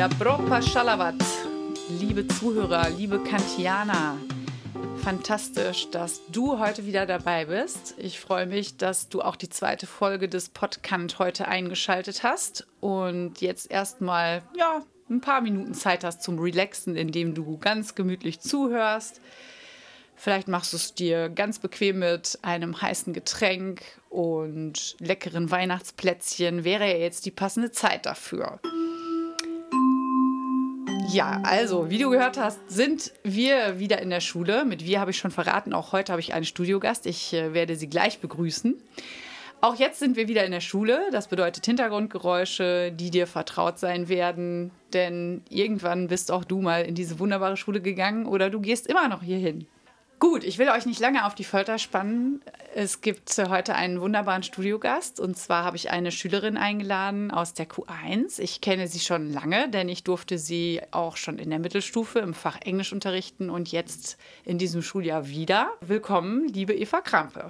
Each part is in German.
Dabropa Shalavat, liebe Zuhörer, liebe Kantianer, fantastisch, dass du heute wieder dabei bist. Ich freue mich, dass du auch die zweite Folge des Podcast heute eingeschaltet hast und jetzt erstmal ja, ein paar Minuten Zeit hast zum Relaxen, indem du ganz gemütlich zuhörst. Vielleicht machst du es dir ganz bequem mit einem heißen Getränk und leckeren Weihnachtsplätzchen. Wäre ja jetzt die passende Zeit dafür. Ja, also, wie du gehört hast, sind wir wieder in der Schule. Mit wir habe ich schon verraten. Auch heute habe ich einen Studiogast. Ich äh, werde sie gleich begrüßen. Auch jetzt sind wir wieder in der Schule. Das bedeutet Hintergrundgeräusche, die dir vertraut sein werden. Denn irgendwann bist auch du mal in diese wunderbare Schule gegangen oder du gehst immer noch hierhin. Gut, ich will euch nicht lange auf die Folter spannen. Es gibt heute einen wunderbaren Studiogast und zwar habe ich eine Schülerin eingeladen aus der Q1. Ich kenne sie schon lange, denn ich durfte sie auch schon in der Mittelstufe im Fach Englisch unterrichten und jetzt in diesem Schuljahr wieder. Willkommen, liebe Eva Krampe.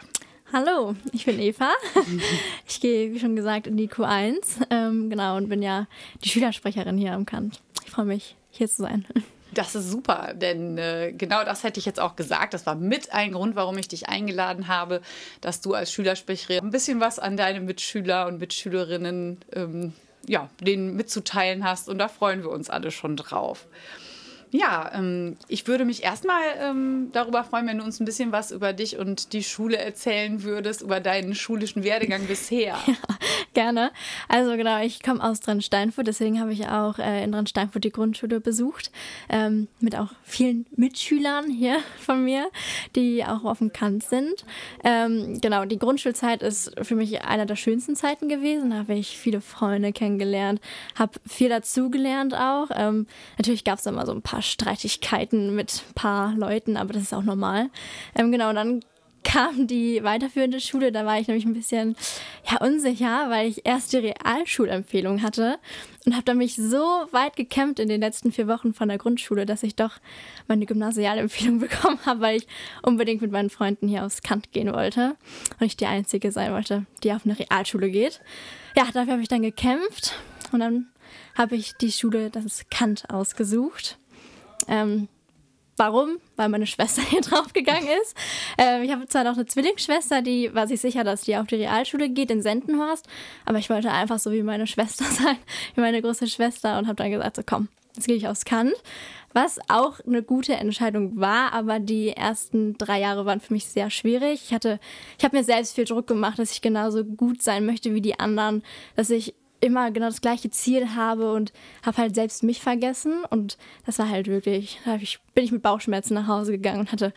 Hallo, ich bin Eva. Ich gehe, wie schon gesagt, in die Q1. Ähm, genau, und bin ja die Schülersprecherin hier am Kant. Ich freue mich, hier zu sein. Das ist super, denn äh, genau das hätte ich jetzt auch gesagt. Das war mit ein Grund, warum ich dich eingeladen habe, dass du als Schülersprecherin ein bisschen was an deine Mitschüler und Mitschülerinnen ähm, ja, denen mitzuteilen hast. Und da freuen wir uns alle schon drauf. Ja, ähm, ich würde mich erstmal ähm, darüber freuen, wenn du uns ein bisschen was über dich und die Schule erzählen würdest, über deinen schulischen Werdegang bisher. Ja, gerne. Also genau, ich komme aus Drensteinfurt, deswegen habe ich auch äh, in Drensteinfurt die Grundschule besucht, ähm, mit auch vielen Mitschülern hier von mir, die auch auf dem Kant sind. Ähm, genau, die Grundschulzeit ist für mich einer der schönsten Zeiten gewesen. Da habe ich viele Freunde kennengelernt, habe viel dazugelernt auch. Ähm, natürlich gab es immer so ein paar Streitigkeiten mit ein paar Leuten, aber das ist auch normal. Ähm, genau, dann kam die weiterführende Schule, da war ich nämlich ein bisschen ja, unsicher, weil ich erst die Realschulempfehlung hatte und habe dann mich so weit gekämpft in den letzten vier Wochen von der Grundschule, dass ich doch meine Gymnasialempfehlung bekommen habe, weil ich unbedingt mit meinen Freunden hier aufs Kant gehen wollte und ich die Einzige sein wollte, die auf eine Realschule geht. Ja, dafür habe ich dann gekämpft und dann habe ich die Schule, das ist Kant, ausgesucht. Ähm, warum? Weil meine Schwester hier draufgegangen ist. Ähm, ich habe zwar noch eine Zwillingsschwester, die war sich sicher, dass die auf die Realschule geht in Sendenhorst, aber ich wollte einfach so wie meine Schwester sein, wie meine große Schwester und habe dann gesagt, so komm, jetzt gehe ich aufs Kant. Was auch eine gute Entscheidung war, aber die ersten drei Jahre waren für mich sehr schwierig. Ich hatte, ich habe mir selbst viel Druck gemacht, dass ich genauso gut sein möchte wie die anderen, dass ich immer genau das gleiche Ziel habe und habe halt selbst mich vergessen. Und das war halt wirklich, da ich, bin ich mit Bauchschmerzen nach Hause gegangen und hatte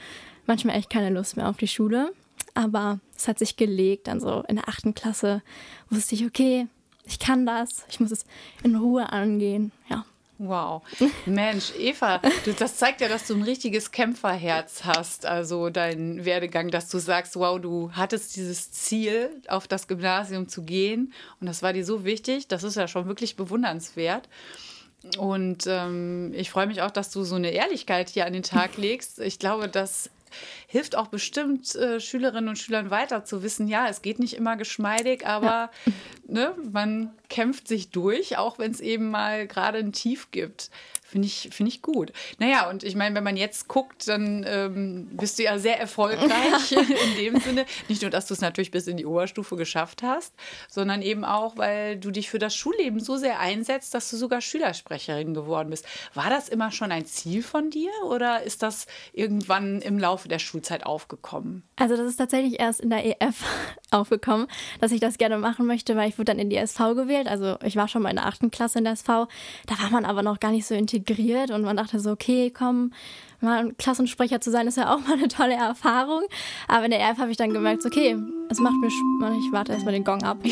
manchmal echt keine Lust mehr auf die Schule. Aber es hat sich gelegt, dann so in der achten Klasse wusste ich, okay, ich kann das, ich muss es in Ruhe angehen. Ja, Wow. Mensch, Eva, das zeigt ja, dass du ein richtiges Kämpferherz hast. Also dein Werdegang, dass du sagst, wow, du hattest dieses Ziel, auf das Gymnasium zu gehen. Und das war dir so wichtig. Das ist ja schon wirklich bewundernswert. Und ähm, ich freue mich auch, dass du so eine Ehrlichkeit hier an den Tag legst. Ich glaube, das hilft auch bestimmt äh, Schülerinnen und Schülern weiter zu wissen, ja, es geht nicht immer geschmeidig, aber ja. ne, man kämpft sich durch, auch wenn es eben mal gerade ein Tief gibt. Finde ich, find ich gut. Naja, und ich meine, wenn man jetzt guckt, dann ähm, bist du ja sehr erfolgreich in dem Sinne. Nicht nur, dass du es natürlich bis in die Oberstufe geschafft hast, sondern eben auch, weil du dich für das Schulleben so sehr einsetzt, dass du sogar Schülersprecherin geworden bist. War das immer schon ein Ziel von dir oder ist das irgendwann im Laufe der Schulzeit aufgekommen? Also das ist tatsächlich erst in der EF aufgekommen, dass ich das gerne machen möchte, weil ich wurde dann in die SV gewählt. Also ich war schon mal in der achten Klasse in der SV. Da war man aber noch gar nicht so integriert und man dachte so, okay, komm, mal ein Klassensprecher zu sein, ist ja auch mal eine tolle Erfahrung. Aber in der EF habe ich dann gemerkt, okay, es macht mir Spaß, ich warte erstmal den Gong ab.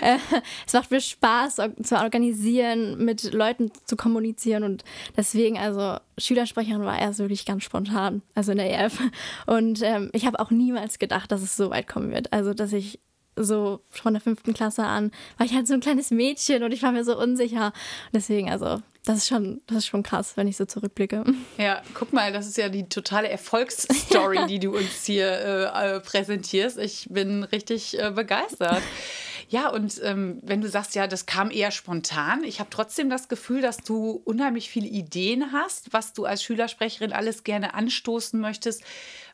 Äh, es macht mir Spaß zu organisieren, mit Leuten zu kommunizieren und deswegen, also Schülersprecherin war erst wirklich ganz spontan, also in der EF. Und ähm, ich habe auch niemals gedacht, dass es so weit kommen wird. Also, dass ich so von der fünften Klasse an war ich halt so ein kleines Mädchen und ich war mir so unsicher. Deswegen, also, das ist schon, das ist schon krass, wenn ich so zurückblicke. Ja, guck mal, das ist ja die totale Erfolgsstory, die du uns hier äh, äh, präsentierst. Ich bin richtig äh, begeistert. Ja, und ähm, wenn du sagst, ja, das kam eher spontan, ich habe trotzdem das Gefühl, dass du unheimlich viele Ideen hast, was du als Schülersprecherin alles gerne anstoßen möchtest,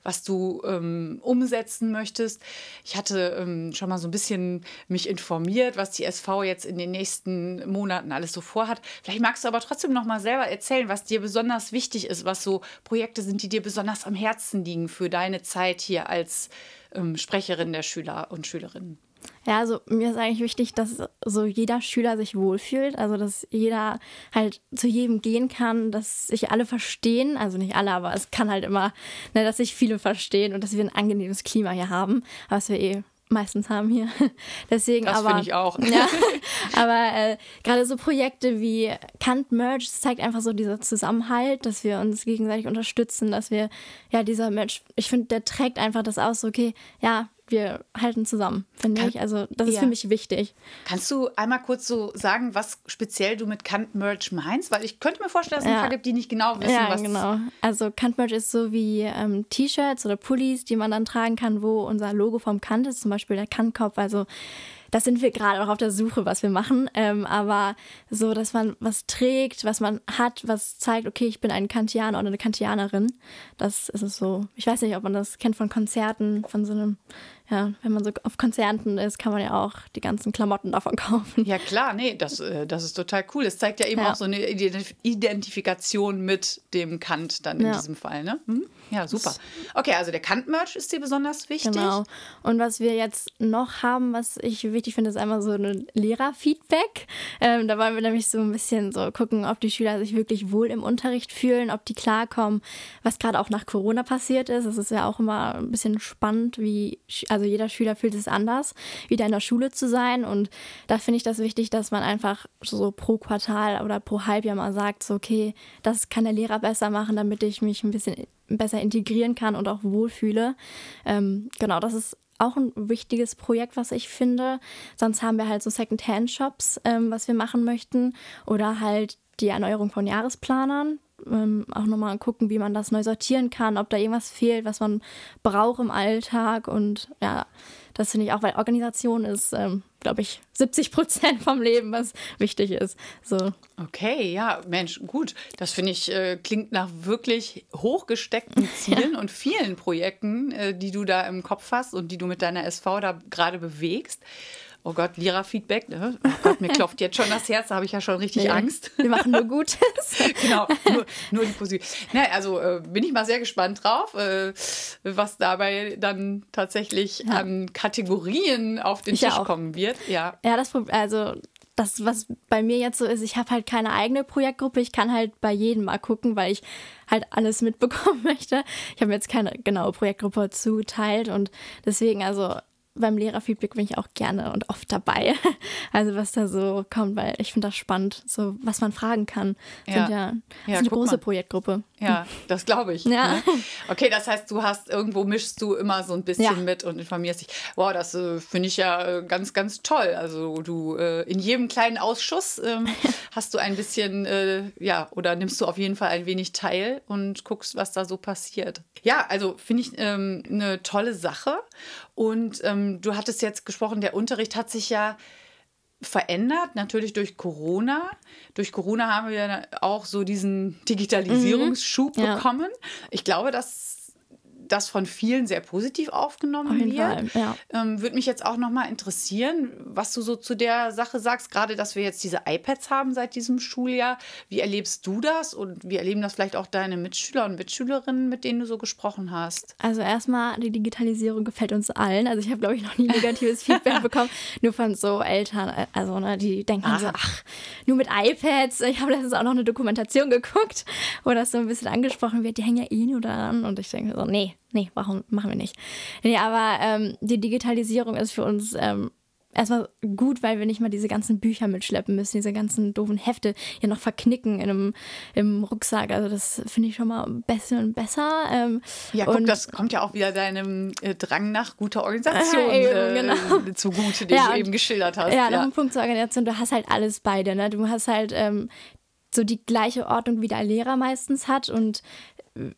was du ähm, umsetzen möchtest. Ich hatte ähm, schon mal so ein bisschen mich informiert, was die SV jetzt in den nächsten Monaten alles so vorhat. Vielleicht magst du aber trotzdem noch mal selber erzählen, was dir besonders wichtig ist, was so Projekte sind, die dir besonders am Herzen liegen für deine Zeit hier als ähm, Sprecherin der Schüler und Schülerinnen. Ja, also mir ist eigentlich wichtig, dass so jeder Schüler sich wohlfühlt, also dass jeder halt zu jedem gehen kann, dass sich alle verstehen, also nicht alle, aber es kann halt immer, ne, dass sich viele verstehen und dass wir ein angenehmes Klima hier haben, was wir eh meistens haben hier. Deswegen das finde ich auch. Ja, aber äh, gerade so Projekte wie Kant Merge zeigt einfach so dieser Zusammenhalt, dass wir uns gegenseitig unterstützen, dass wir ja dieser Merch, ich finde, der trägt einfach das aus, okay, ja, wir halten zusammen, finde ich. Also das ist ja. für mich wichtig. Kannst du einmal kurz so sagen, was speziell du mit Kant Merch meinst? Weil ich könnte mir vorstellen, dass es ja. ein paar gibt, die nicht genau wissen, ja, was... Ja, genau. Also Kant Merch ist so wie ähm, T-Shirts oder Pullis, die man dann tragen kann, wo unser Logo vom Kant ist, zum Beispiel der Kant-Kopf. Also das sind wir gerade auch auf der Suche, was wir machen. Ähm, aber so, dass man was trägt, was man hat, was zeigt, okay, ich bin ein Kantianer oder eine Kantianerin. Das ist es so. Ich weiß nicht, ob man das kennt von Konzerten, von so einem ja, wenn man so auf Konzerten ist, kann man ja auch die ganzen Klamotten davon kaufen. Ja, klar, nee, das, äh, das ist total cool. Es zeigt ja eben ja. auch so eine Identifikation mit dem Kant dann in ja. diesem Fall, ne? Hm? Ja, super. Okay, also der Kant-Merch ist dir besonders wichtig. Genau. Und was wir jetzt noch haben, was ich wichtig finde, ist einmal so ein Lehrerfeedback. Ähm, da wollen wir nämlich so ein bisschen so gucken, ob die Schüler sich wirklich wohl im Unterricht fühlen, ob die klarkommen, was gerade auch nach Corona passiert ist. Das ist ja auch immer ein bisschen spannend, wie also jeder Schüler fühlt es anders, wieder in der Schule zu sein. Und da finde ich das wichtig, dass man einfach so pro Quartal oder pro Halbjahr mal sagt, so, okay, das kann der Lehrer besser machen, damit ich mich ein bisschen besser integrieren kann und auch wohlfühle. Ähm, genau, das ist auch ein wichtiges Projekt, was ich finde. Sonst haben wir halt so Second-Hand-Shops, ähm, was wir machen möchten. Oder halt die Erneuerung von Jahresplanern ähm, auch nochmal gucken, wie man das neu sortieren kann, ob da irgendwas fehlt, was man braucht im Alltag. Und ja, das finde ich auch, weil Organisation ist, ähm, glaube ich, 70 Prozent vom Leben, was wichtig ist. So. Okay, ja, Mensch, gut. Das finde ich, äh, klingt nach wirklich hochgesteckten Zielen ja. und vielen Projekten, äh, die du da im Kopf hast und die du mit deiner SV da gerade bewegst. Oh Gott, Lehrerfeedback. Ne? Oh Gott, mir klopft jetzt schon das Herz, da habe ich ja schon richtig nee, Angst. Wir machen nur Gutes. genau, nur, nur die Position. Na, also äh, bin ich mal sehr gespannt drauf, äh, was dabei dann tatsächlich ja. an Kategorien auf den ich Tisch auch. kommen wird. Ja, ja das also das, was bei mir jetzt so ist, ich habe halt keine eigene Projektgruppe. Ich kann halt bei jedem mal gucken, weil ich halt alles mitbekommen möchte. Ich habe jetzt keine genaue Projektgruppe zugeteilt und deswegen, also beim Lehrerfeedback bin ich auch gerne und oft dabei. Also was da so kommt, weil ich finde das spannend, so was man fragen kann. Ja. Sind ja, ja eine große mal. Projektgruppe. Ja, das glaube ich. Ja. Ne? Okay, das heißt, du hast irgendwo mischst du immer so ein bisschen ja. mit und informierst dich. Wow, das äh, finde ich ja äh, ganz, ganz toll. Also du äh, in jedem kleinen Ausschuss ähm, hast du ein bisschen, äh, ja, oder nimmst du auf jeden Fall ein wenig teil und guckst, was da so passiert. Ja, also finde ich ähm, eine tolle Sache. Und ähm, du hattest jetzt gesprochen, der Unterricht hat sich ja verändert, natürlich durch Corona. Durch Corona haben wir auch so diesen Digitalisierungsschub mhm. ja. bekommen. Ich glaube, dass das von vielen sehr positiv aufgenommen wird. Fall, ja. ähm, Würde mich jetzt auch noch mal interessieren, was du so zu der Sache sagst, gerade dass wir jetzt diese iPads haben seit diesem Schuljahr. Wie erlebst du das und wie erleben das vielleicht auch deine Mitschüler und Mitschülerinnen, mit denen du so gesprochen hast? Also erstmal, die Digitalisierung gefällt uns allen. Also ich habe, glaube ich, noch nie negatives Feedback bekommen, nur von so Eltern, also ne, die denken Aha. so, ach, nur mit iPads. Ich habe letztens auch noch eine Dokumentation geguckt, wo das so ein bisschen angesprochen wird, die hängen ja eh nur daran. Und ich denke so, nee, nee, warum machen wir nicht? Nee, aber ähm, die Digitalisierung ist für uns ähm, erstmal gut, weil wir nicht mal diese ganzen Bücher mitschleppen müssen, diese ganzen doofen Hefte ja noch verknicken in einem, im Rucksack. Also das finde ich schon mal besser und besser. Ähm, ja, guck, und, das kommt ja auch wieder deinem äh, Drang nach guter Organisation äh, genau. zugute, den ja, du eben geschildert hast. Ja, ja, noch ein Punkt zur Organisation. Du hast halt alles beide. Ne? Du hast halt ähm, so die gleiche Ordnung, wie der Lehrer meistens hat und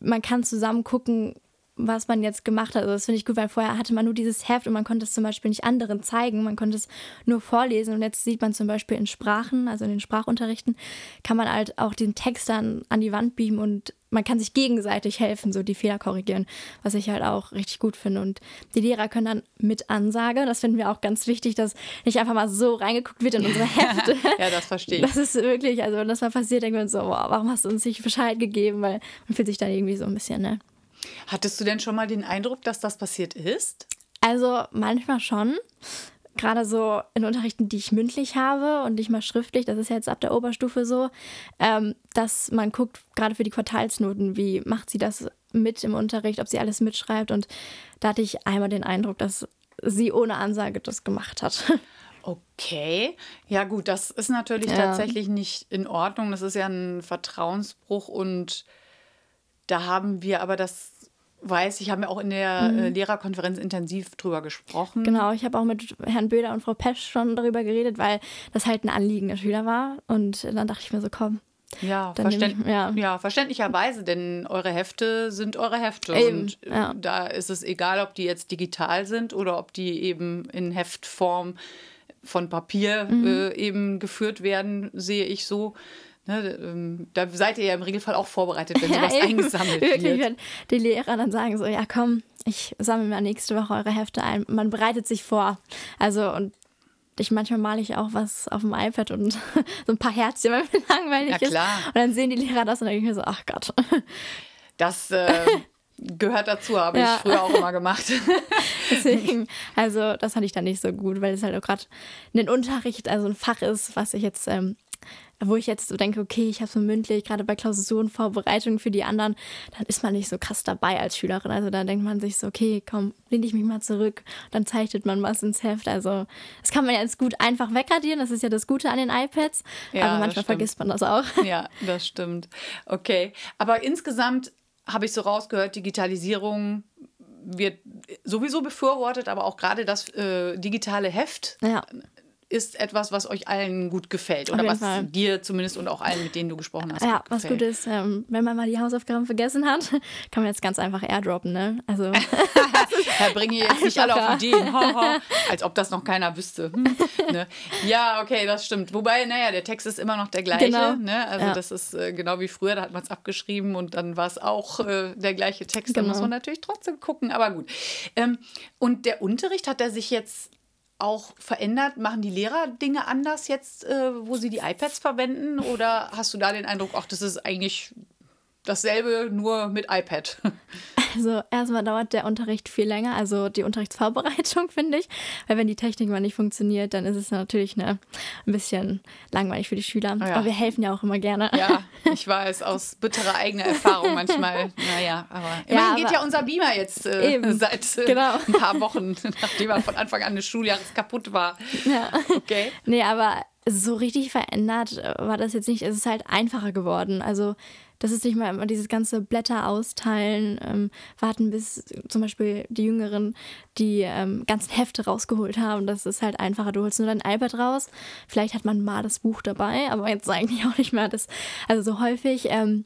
man kann zusammen gucken, was man jetzt gemacht hat. Also das finde ich gut, weil vorher hatte man nur dieses Heft und man konnte es zum Beispiel nicht anderen zeigen, man konnte es nur vorlesen und jetzt sieht man zum Beispiel in Sprachen, also in den Sprachunterrichten, kann man halt auch den Text dann an die Wand beamen und man kann sich gegenseitig helfen, so die Fehler korrigieren, was ich halt auch richtig gut finde. Und die Lehrer können dann mit Ansage, das finden wir auch ganz wichtig, dass nicht einfach mal so reingeguckt wird in unsere Hefte. ja, das verstehe ich. Das ist wirklich, also wenn das mal passiert, denken wir uns so, wow, warum hast du uns nicht Bescheid gegeben? Weil man fühlt sich dann irgendwie so ein bisschen, ne? Hattest du denn schon mal den Eindruck, dass das passiert ist? Also manchmal schon. Gerade so in Unterrichten, die ich mündlich habe und nicht mal schriftlich, das ist ja jetzt ab der Oberstufe so, ähm, dass man guckt, gerade für die Quartalsnoten, wie macht sie das mit im Unterricht, ob sie alles mitschreibt. Und da hatte ich einmal den Eindruck, dass sie ohne Ansage das gemacht hat. Okay, ja gut, das ist natürlich ja. tatsächlich nicht in Ordnung. Das ist ja ein Vertrauensbruch und da haben wir aber das weiß ich, haben wir auch in der mhm. Äh, Lehrerkonferenz intensiv drüber gesprochen. Genau, ich habe auch mit Herrn Böder und Frau Pesch schon darüber geredet, weil das halt ein Anliegen der Schüler war. Und dann dachte ich mir so, komm. Ja, verständ ich, ja. ja, verständlicherweise, denn eure Hefte sind eure Hefte. Eben, und äh, ja. da ist es egal, ob die jetzt digital sind oder ob die eben in Heftform von Papier mhm. äh, eben geführt werden, sehe ich so. Ne, ähm, da seid ihr ja im Regelfall auch vorbereitet, wenn sowas ja, eingesammelt Wirklich, wird. wenn die Lehrer dann sagen so, ja komm, ich sammle mal nächste Woche eure Hefte ein. Man bereitet sich vor. Also und ich manchmal male ich auch was auf dem iPad und so ein paar Herzchen, weil mir langweilig ja, klar. ist. Und dann sehen die Lehrer das und dann denke ich mir so, ach Gott. Das äh, gehört dazu, habe ja. ich früher auch immer gemacht. Deswegen, also das fand ich dann nicht so gut, weil es halt auch gerade ein Unterricht, also ein Fach ist, was ich jetzt ähm, wo ich jetzt so denke, okay, ich habe so mündlich, gerade bei Klausurenvorbereitungen für die anderen, dann ist man nicht so krass dabei als Schülerin. Also da denkt man sich so, okay, komm, lehne ich mich mal zurück, dann zeichnet man was ins Heft. Also das kann man jetzt gut einfach wegradieren, das ist ja das Gute an den iPads, ja, aber manchmal vergisst man das auch. Ja, das stimmt. Okay, aber insgesamt habe ich so rausgehört, Digitalisierung wird sowieso befürwortet, aber auch gerade das äh, digitale Heft ja ist etwas, was euch allen gut gefällt. Oder was Fall. dir zumindest und auch allen, mit denen du gesprochen hast. Ja, was gut ist, ähm, wenn man mal die Hausaufgaben vergessen hat, kann man jetzt ganz einfach airdroppen, ne? Also. ja, bringe jetzt nicht alle auf Ideen. Als ob das noch keiner wüsste. Hm, ne? Ja, okay, das stimmt. Wobei, naja, der Text ist immer noch der gleiche. Genau. Ne? Also, ja. das ist äh, genau wie früher, da hat man es abgeschrieben und dann war es auch äh, der gleiche Text. Genau. Da muss man natürlich trotzdem gucken, aber gut. Ähm, und der Unterricht hat er sich jetzt auch verändert? Machen die Lehrer Dinge anders jetzt, äh, wo sie die iPads verwenden? Oder hast du da den Eindruck, ach, das ist eigentlich dasselbe, nur mit iPad? Also erstmal dauert der Unterricht viel länger, also die Unterrichtsvorbereitung, finde ich. Weil wenn die Technik mal nicht funktioniert, dann ist es natürlich ne, ein bisschen langweilig für die Schüler. Oh ja. Aber wir helfen ja auch immer gerne. Ja, ich weiß, aus bitterer eigener Erfahrung manchmal. Naja, aber immerhin ja, geht ja unser Beamer jetzt äh, seit äh, genau. ein paar Wochen, nachdem er von Anfang an des Schuljahres kaputt war. Ja. Okay. Nee, aber so richtig verändert war das jetzt nicht. Es ist halt einfacher geworden. Also das ist nicht mal immer dieses ganze Blätter austeilen, ähm, warten, bis zum Beispiel die Jüngeren die ähm, ganzen Hefte rausgeholt haben. Das ist halt einfacher. Du holst nur dein iPad raus. Vielleicht hat man mal das Buch dabei, aber jetzt eigentlich auch nicht mehr das, also so häufig. Ähm,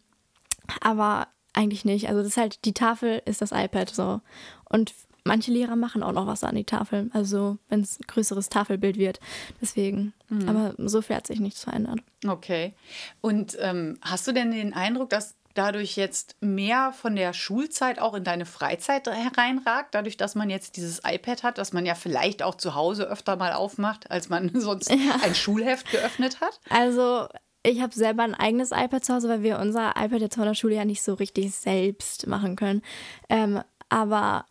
aber eigentlich nicht. Also das ist halt, die Tafel ist das iPad so. Und manche Lehrer machen auch noch was an die Tafel, also wenn es ein größeres Tafelbild wird. Deswegen. Mhm. Aber so viel hat sich nichts verändert. Okay. Und ähm, hast du denn den Eindruck, dass dadurch jetzt mehr von der Schulzeit auch in deine Freizeit hereinragt, dadurch, dass man jetzt dieses iPad hat, das man ja vielleicht auch zu Hause öfter mal aufmacht, als man sonst ja. ein Schulheft geöffnet hat? Also ich habe selber ein eigenes iPad zu Hause, weil wir unser iPad jetzt von der Schule ja nicht so richtig selbst machen können. Ähm, aber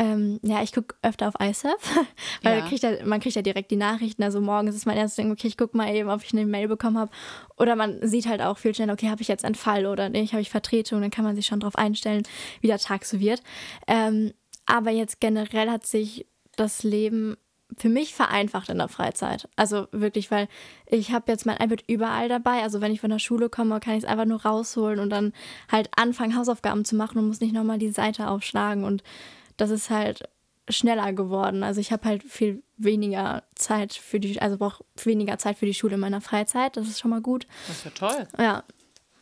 ähm, ja, ich gucke öfter auf iSurf, weil ja. kriegt ja, man kriegt ja direkt die Nachrichten. Also morgens ist mein erstes Ding, okay, ich gucke mal eben, ob ich eine Mail bekommen habe. Oder man sieht halt auch viel schneller, okay, habe ich jetzt einen Fall oder nicht, habe ich Vertretung, dann kann man sich schon darauf einstellen, wie der Tag so wird. Ähm, aber jetzt generell hat sich das Leben für mich vereinfacht in der Freizeit. Also wirklich, weil ich habe jetzt mein iPad überall dabei. Also wenn ich von der Schule komme, kann ich es einfach nur rausholen und dann halt anfangen, Hausaufgaben zu machen und muss nicht nochmal die Seite aufschlagen. Und das ist halt schneller geworden. Also ich habe halt viel weniger Zeit für die, also brauche weniger Zeit für die Schule in meiner Freizeit. Das ist schon mal gut. Das ist ja toll. Ja.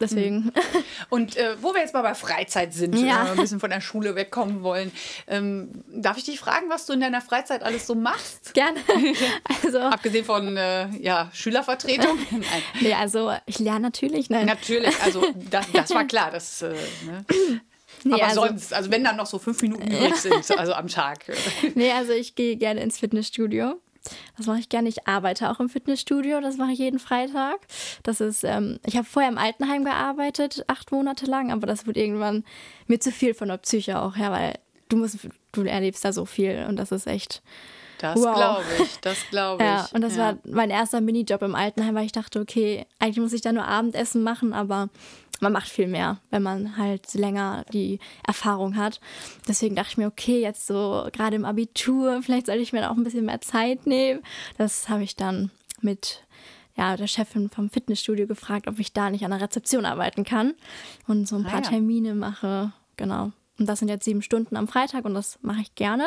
Deswegen. Und äh, wo wir jetzt mal bei Freizeit sind, Ja. äh, ein bisschen von der Schule wegkommen wollen, ähm, darf ich dich fragen, was du in deiner Freizeit alles so machst? Gerne. Also, Abgesehen von äh, ja, Schülervertretung? Nein. nee, also ich lerne natürlich. Nein. Natürlich, also das, das war klar. Das, äh, ne? Aber also- sonst, also wenn dann noch so fünf Minuten übrig sind, also am Tag. Nee, also ich gehe gerne ins Fitnessstudio. Das mache ich gerne. Ich arbeite auch im Fitnessstudio. Das mache ich jeden Freitag. Das ist, ähm, ich habe vorher im Altenheim gearbeitet, acht Monate lang, aber das wird irgendwann mir zu viel von der Psyche auch, ja, weil du musst, du erlebst da so viel und das ist echt. Das Wow. glaube ich, das glaube ich. Ja, und das Ja. war mein erster Minijob im Altenheim, weil ich dachte, okay, eigentlich muss ich da nur Abendessen machen, aber man macht viel mehr, wenn man halt länger die Erfahrung hat. Deswegen dachte ich mir, okay, jetzt so gerade im Abitur, vielleicht sollte ich mir da auch ein bisschen mehr Zeit nehmen. Das habe ich dann mit ja, der Chefin vom Fitnessstudio gefragt, ob ich da nicht an der Rezeption arbeiten kann und so ein Ah, paar ja. Termine mache. Genau. Und das sind jetzt sieben Stunden am Freitag und das mache ich gerne.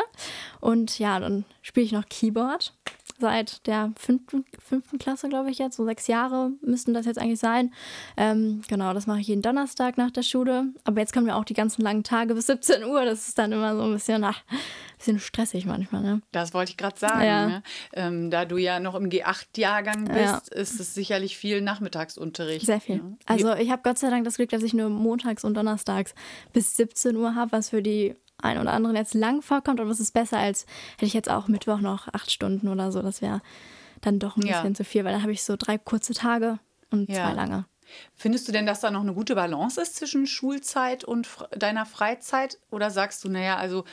Und ja, dann spiele ich noch Keyboard seit der fünften, fünften Klasse, glaube ich jetzt. So sechs Jahre müssten das jetzt eigentlich sein. Ähm, genau, das mache ich jeden Donnerstag nach der Schule. Aber jetzt kommen ja auch die ganzen langen Tage bis 17 Uhr. Das ist dann immer so ein bisschen, ach, ein bisschen stressig manchmal. Ne? Das wollte ich gerade sagen. Ja. Ne? Ähm, da du ja noch im G8-Jahrgang bist, Ja. ist es sicherlich viel Nachmittagsunterricht. Sehr viel. ne? Also ich habe Gott sei Dank das Glück, dass ich nur montags und donnerstags bis 17 Uhr habe, was für die ein oder anderen jetzt lang vorkommt. Aber es ist besser, als hätte ich jetzt auch Mittwoch noch acht Stunden oder so. Das wäre dann doch ein Ja. bisschen zu viel, weil dann habe ich so drei kurze Tage und Ja. zwei lange. Findest du denn, dass da noch eine gute Balance ist zwischen Schulzeit und deiner Freizeit? Oder sagst du, naja, also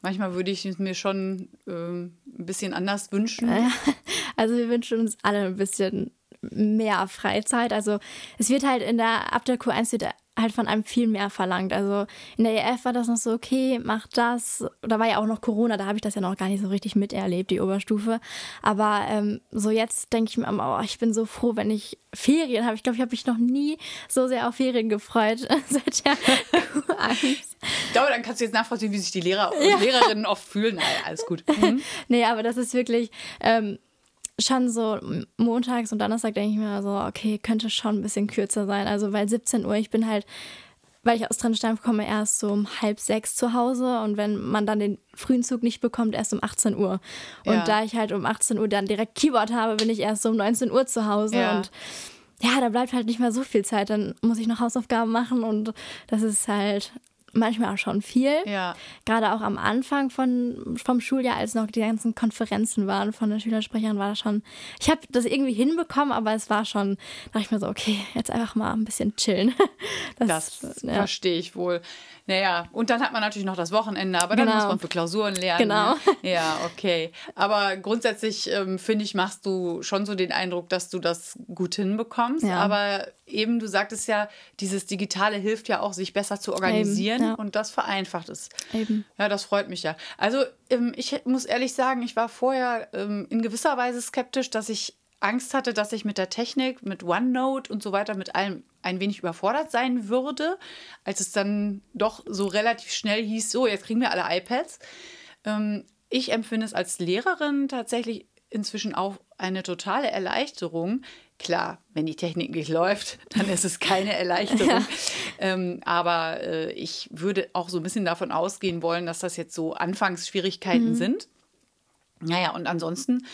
manchmal würde ich es mir schon ähm, ein bisschen anders wünschen? Also wir wünschen uns alle ein bisschen mehr Freizeit. Also es wird halt in der, ab der Q1 wird halt von einem viel mehr verlangt. Also in der EF war das noch so, okay, mach das. Da war ja auch noch Corona, da habe ich das ja noch gar nicht so richtig miterlebt, die Oberstufe. Aber ähm, so jetzt denke ich mir oh, ich bin so froh, wenn ich Ferien habe. Ich glaube, ich habe mich noch nie so sehr auf Ferien gefreut seit der Q1. Ich glaube, dann kannst du jetzt nachvollziehen, wie sich die Lehrer und Lehrerinnen oft fühlen. Naja, alles gut. Mhm. Nee, aber das ist wirklich ähm, schon so montags und Donnerstag denke ich mir so, okay, könnte schon ein bisschen kürzer sein. Also weil 17 Uhr, ich bin halt, weil ich aus Trennstein komme, erst so um halb sechs zu Hause und wenn man dann den frühen Zug nicht bekommt, erst um 18 Uhr. Und Ja. da ich halt um 18 Uhr dann direkt Keyboard habe, bin ich erst so um 19 Uhr zu Hause Ja. und ja, da bleibt halt nicht mehr so viel Zeit. Dann muss ich noch Hausaufgaben machen und das ist halt manchmal auch schon viel. Ja. Gerade auch am Anfang von, vom Schuljahr, als noch die ganzen Konferenzen waren von der Schülersprecherin, war das schon. Ich habe das irgendwie hinbekommen, aber es war schon, dachte ich mir so, okay, jetzt einfach mal ein bisschen chillen. Das ja. verstehe ich wohl. Naja, und dann hat man natürlich noch das Wochenende, aber dann Genau. muss man für Klausuren lernen. Genau. Ne? Ja, okay. Aber grundsätzlich, ähm, finde ich, machst du schon so den Eindruck, dass du das gut hinbekommst. Ja. Aber eben, du sagtest ja, dieses Digitale hilft ja auch, sich besser zu organisieren ja. und das vereinfacht es. Eben. Ja, das freut mich ja. Also ähm, ich muss ehrlich sagen, ich war vorher ähm, in gewisser Weise skeptisch, dass ich Angst hatte, dass ich mit der Technik, mit OneNote und so weiter, mit allem ein wenig überfordert sein würde, als es dann doch so relativ schnell hieß, so, jetzt kriegen wir alle iPads. Ähm, ich empfinde es als Lehrerin tatsächlich inzwischen auch eine totale Erleichterung. Klar, wenn die Technik nicht läuft, dann ist es keine Erleichterung. Ähm, aber äh, ich würde auch so ein bisschen davon ausgehen wollen, dass das jetzt so Anfangsschwierigkeiten sind. Naja, und ansonsten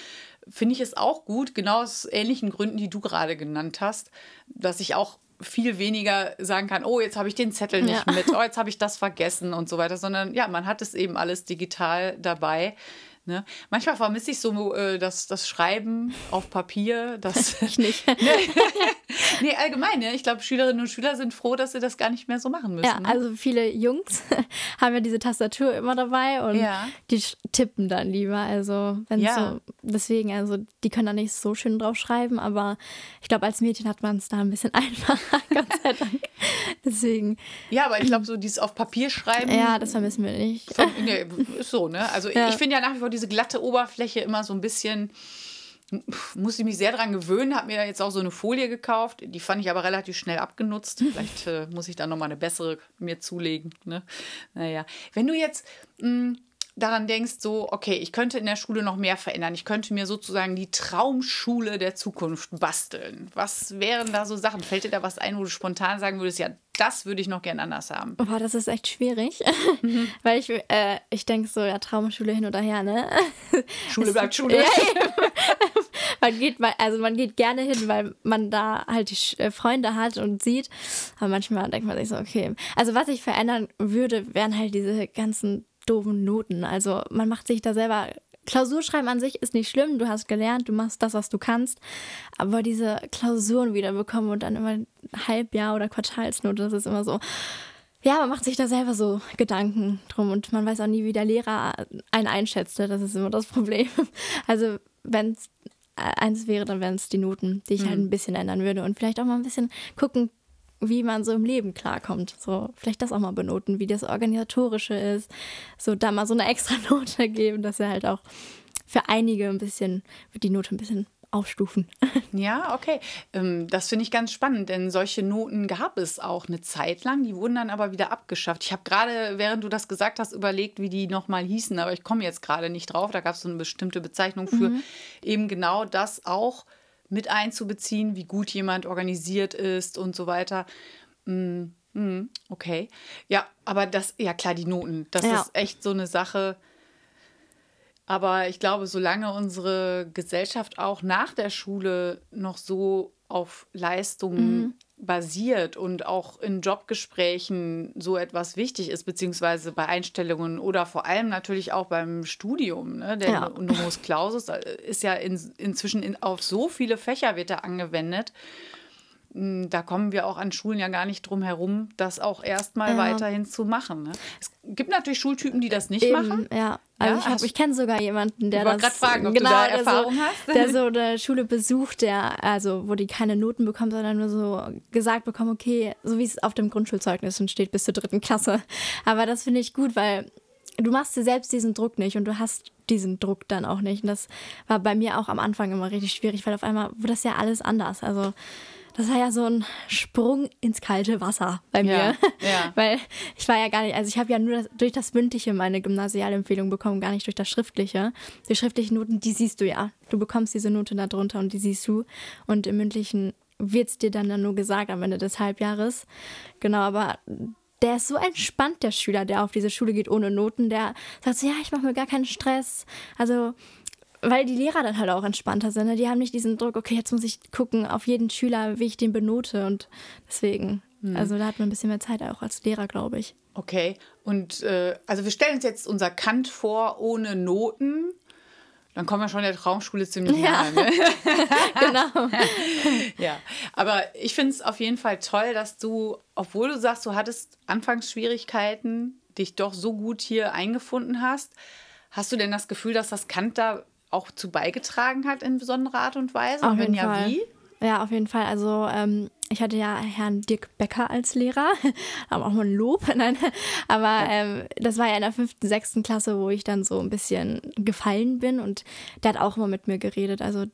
finde ich es auch gut, genau aus ähnlichen Gründen, die du gerade genannt hast, dass ich auch viel weniger sagen kann, oh, jetzt habe ich den Zettel nicht Ja. mit, oh, jetzt habe ich das vergessen und so weiter, sondern ja, man hat es eben alles digital dabei. Ne? Manchmal vermisse ich so äh, das, das Schreiben auf Papier. Das, Ich nicht. nee, allgemein, ne? ich glaube, Schülerinnen und Schüler sind froh, dass sie das gar nicht mehr so machen müssen. Ja, ne? also viele Jungs haben ja diese Tastatur immer dabei und Ja. die tippen dann lieber. Also wenn Ja. so, deswegen, also die können da nicht so schön drauf schreiben, aber ich glaube, als Mädchen hat man es da ein bisschen einfacher, Gott sei Dank. Deswegen, ja, aber ich glaube, so dieses auf Papier schreiben. ja, das vermissen wir nicht. Von, nee, ist so, ne? Also Ja. ich finde ja nach wie vor diese glatte Oberfläche immer so ein bisschen, pf, muss ich mich sehr dran gewöhnen, habe mir da jetzt auch so eine Folie gekauft, die fand ich aber relativ schnell abgenutzt. Vielleicht äh, muss ich da nochmal eine bessere mir zulegen, ne? Naja, wenn du jetzt mh, daran denkst, so, okay, ich könnte in der Schule noch mehr verändern. Ich könnte mir sozusagen die Traumschule der Zukunft basteln. Was wären da so Sachen? Fällt dir da was ein, wo du spontan sagen würdest, ja, das würde ich noch gern anders haben? Boah, das ist echt schwierig. Mhm. Weil ich, äh, ich denke so, ja, Traumschule hin oder her, ne? Schule bleibt Schule. Ja, man geht mal, also man geht gerne hin, weil man da halt die äh, Freunde hat und sieht. Aber manchmal denkt man sich so, okay. Also was ich verändern würde, wären halt diese ganzen doofen Noten. Also man macht sich da selber. Klausurschreiben an sich ist nicht schlimm, du hast gelernt, du machst das, was du kannst. Aber diese Klausuren wieder bekommen und dann immer Halbjahr oder Quartalsnote, das ist immer so. Ja, man macht sich da selber so Gedanken drum und man weiß auch nie, wie der Lehrer einen einschätzt. Das ist immer das Problem. Also, wenn es eins wäre, dann wären es die Noten, die ich halt mhm. halt ein bisschen ändern würde und vielleicht auch mal ein bisschen gucken, wie man so im Leben klarkommt. So, vielleicht das auch mal benoten, wie das Organisatorische ist. So, da mal so eine extra Note geben, dass er halt auch für einige ein bisschen, die Note ein bisschen aufstufen. Ja, okay. Ähm, das finde ich ganz spannend, denn solche Noten gab es auch eine Zeit lang. Die wurden dann aber wieder abgeschafft. Ich habe gerade, während du das gesagt hast, überlegt, wie die nochmal hießen, aber ich komme jetzt gerade nicht drauf. Da gab es so eine bestimmte Bezeichnung für mhm. eben genau das auch mit einzubeziehen, wie gut jemand organisiert ist und so weiter. Mm, mm, okay. Ja, aber das, ja klar, die Noten, das ja. ist echt so eine Sache. Aber ich glaube, solange unsere Gesellschaft auch nach der Schule noch so auf Leistungen mhm. Basiert und auch in Jobgesprächen so etwas wichtig ist, beziehungsweise bei Einstellungen oder vor allem natürlich auch beim Studium. Ne? Der ja. Numerus Clausus äh, ist ja in, inzwischen in, auf so viele Fächer wird er angewendet. Hm, da kommen wir auch an Schulen ja gar nicht drum herum, das auch erstmal ja. weiterhin zu machen. Ne? Es gibt natürlich Schultypen, die das nicht Eben, machen. Ja, also ja? ich, ich kenne sogar jemanden, der ich das. gerade fragen, ob genau, du da Erfahrung so, hast. Der so eine Schule besucht, der also wo die keine Noten bekommen, sondern nur so gesagt bekommen, okay, so wie es auf dem Grundschulzeugnis steht bis zur dritten Klasse. Aber das finde ich gut, weil du machst dir selbst diesen Druck nicht und du hast diesen Druck dann auch nicht. Und das war bei mir auch am Anfang immer richtig schwierig, weil auf einmal wurde das ja alles anders. Also das war ja so ein Sprung ins kalte Wasser bei mir. Ja, ja. Weil ich war ja gar nicht, also ich habe ja nur das, durch das Mündliche meine Gymnasialempfehlung bekommen, gar nicht durch das Schriftliche. Die schriftlichen Noten, die siehst du ja. Du bekommst diese Note da drunter und die siehst du. Und im Mündlichen wird es dir dann, dann nur gesagt am Ende des Halbjahres. Genau, aber der ist so entspannt, der Schüler, der auf diese Schule geht ohne Noten. Der sagt so, ja, ich mache mir gar keinen Stress. Also weil die Lehrer dann halt auch entspannter sind. Ne? Die haben nicht diesen Druck, okay, jetzt muss ich gucken auf jeden Schüler, wie ich den benote. Und deswegen, hm. also da hat man ein bisschen mehr Zeit auch als Lehrer, glaube ich. Okay, und äh, also wir stellen uns jetzt unser Kant vor ohne Noten. Dann kommen wir schon der Traumschule ziemlich ja. nahe. Ne? genau. ja, aber ich finde es auf jeden Fall toll, dass du, obwohl du sagst, du hattest Anfangsschwierigkeiten, dich doch so gut hier eingefunden hast. Hast du denn das Gefühl, dass das Kant da auch zu beigetragen hat in besonderer Art und Weise? Auf und wenn ja, Fall. wie? Ja, auf jeden Fall. Also ähm, ich hatte ja Herrn Dirk Becker als Lehrer, aber auch mal ein Lob. Nein, aber ähm, das war ja in der fünften, sechsten Klasse, wo ich dann so ein bisschen gefallen bin und der hat auch immer mit mir geredet. Also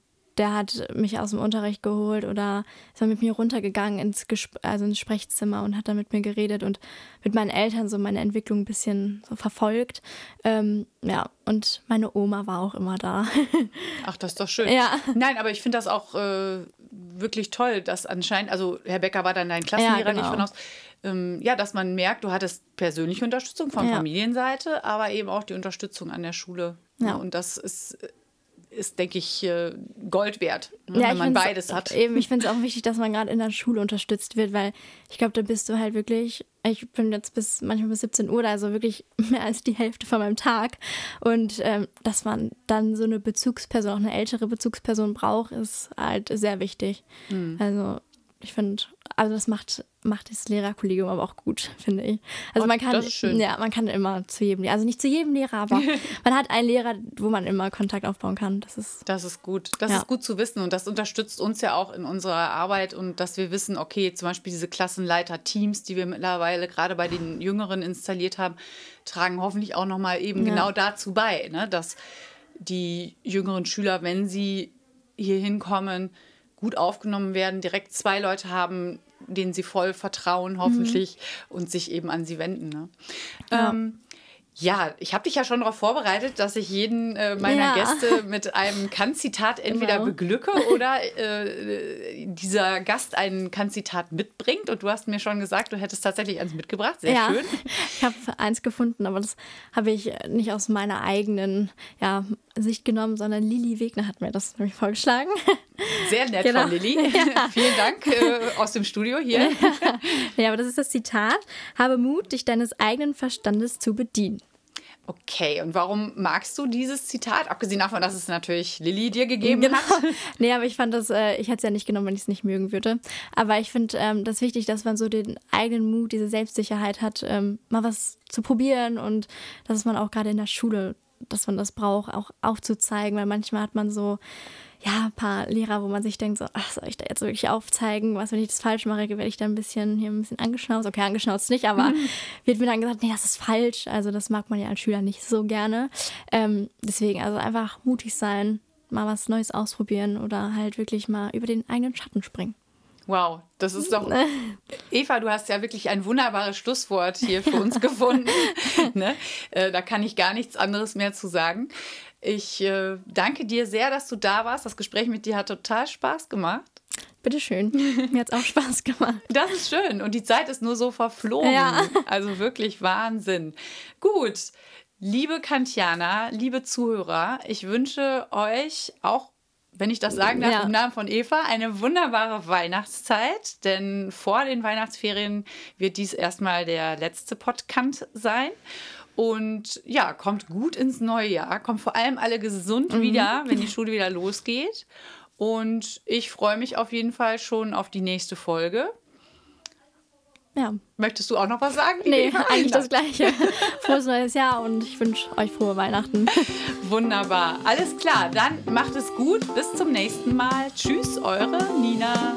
der hat mich aus dem Unterricht geholt oder ist dann mit mir runtergegangen ins, Gesp also ins Sprechzimmer und hat dann mit mir geredet und mit meinen Eltern so meine Entwicklung ein bisschen so verfolgt. Ähm, ja, und meine Oma war auch immer da. Ach, das ist doch schön. Ja. Nein, aber ich finde das auch äh, wirklich toll, dass anscheinend, also Herr Becker war dann dein Klassenlehrer, ja, genau. nicht von aus. Ähm, ja, dass man merkt, du hattest persönliche Unterstützung von ja. Familienseite, aber eben auch die Unterstützung an der Schule. Ja. Und das ist ist, denke ich, äh, Gold wert, ne, ja, wenn man beides hat. Eben, ich finde es auch wichtig, dass man gerade in der Schule unterstützt wird, weil ich glaube, da bist du halt wirklich, ich bin jetzt bis manchmal bis 17 Uhr, also wirklich mehr als die Hälfte von meinem Tag. Und ähm, dass man dann so eine Bezugsperson, auch eine ältere Bezugsperson braucht, ist halt sehr wichtig. Mhm. Also ich finde, also das macht, macht das Lehrerkollegium aber auch gut, finde ich. Also man kann, ja, man kann immer zu jedem, also nicht zu jedem Lehrer, aber man hat einen Lehrer, wo man immer Kontakt aufbauen kann. Das ist, das ist gut. Das ja. ist gut zu wissen und das unterstützt uns ja auch in unserer Arbeit und dass wir wissen, okay, zum Beispiel diese Klassenleiter-Teams, die wir mittlerweile gerade bei den Jüngeren installiert haben, tragen hoffentlich auch nochmal eben ja. genau dazu bei, ne, dass die jüngeren Schüler, wenn sie hier hinkommen, gut aufgenommen werden, direkt zwei Leute haben, denen sie voll vertrauen, hoffentlich, mhm. und sich eben an sie wenden. Ne? Ja. Ähm, Ja, ich habe dich ja schon darauf vorbereitet, dass ich jeden äh, meiner ja. Gäste mit einem Kann-Zitat entweder genau. beglücke oder äh, dieser Gast ein Kann-Zitat mitbringt. Und du hast mir schon gesagt, du hättest tatsächlich eins mitgebracht. Sehr ja, schön. Ich habe eins gefunden, aber das habe ich nicht aus meiner eigenen ja, Sicht genommen, sondern Lili Wegner hat mir das nämlich vorgeschlagen. Sehr nett genau. von Lili. Ja. Vielen Dank äh, aus dem Studio hier. ja, aber das ist das Zitat. Habe Mut, dich deines eigenen Verstandes zu bedienen. Okay, und warum magst du dieses Zitat? Abgesehen davon, dass es natürlich Lilly dir gegeben genau. hat. Nee, aber ich fand das, äh, ich hätte es ja nicht genommen, wenn ich es nicht mögen würde. Aber ich finde ähm, das wichtig, dass man so den eigenen Mut, diese Selbstsicherheit hat, ähm, mal was zu probieren und dass man auch gerade in der Schule, dass man das braucht, auch aufzuzeigen, weil manchmal hat man so ja, ein paar Lehrer, wo man sich denkt, so, ach, soll ich da jetzt wirklich aufzeigen? Was, wenn ich das falsch mache, werde ich da ein bisschen hier ein bisschen angeschnauzt. Okay, angeschnauzt nicht, aber mhm. wird mir dann gesagt, nee, das ist falsch. Also das mag man ja als Schüler nicht so gerne. Ähm, deswegen, also einfach mutig sein, mal was Neues ausprobieren oder halt wirklich mal über den eigenen Schatten springen. Wow, das ist doch. Eva, du hast ja wirklich ein wunderbares Schlusswort hier für uns gefunden. ne? äh, da kann ich gar nichts anderes mehr zu sagen. Ich äh, danke dir sehr, dass du da warst. Das Gespräch mit dir hat total Spaß gemacht. Bitteschön. Mir hat es auch Spaß gemacht. Das ist schön. Und die Zeit ist nur so verflogen. Ja. Also wirklich Wahnsinn. Gut. Liebe Kantiana, liebe Zuhörer, ich wünsche euch auch wenn ich das sagen darf, ja. im Namen von Eva, eine wunderbare Weihnachtszeit, denn vor den Weihnachtsferien wird dies erstmal der letzte Podcast sein. Und ja, kommt gut ins neue Jahr, kommt vor allem alle gesund mhm. wieder, wenn die Schule wieder losgeht. Und ich freue mich auf jeden Fall schon auf die nächste Folge. Ja. Möchtest du auch noch was sagen? Nee, eigentlich das Gleiche. Frohes neues Jahr und ich wünsche euch frohe Weihnachten. Wunderbar. Alles klar, dann macht es gut. Bis zum nächsten Mal. Tschüss, eure Nina.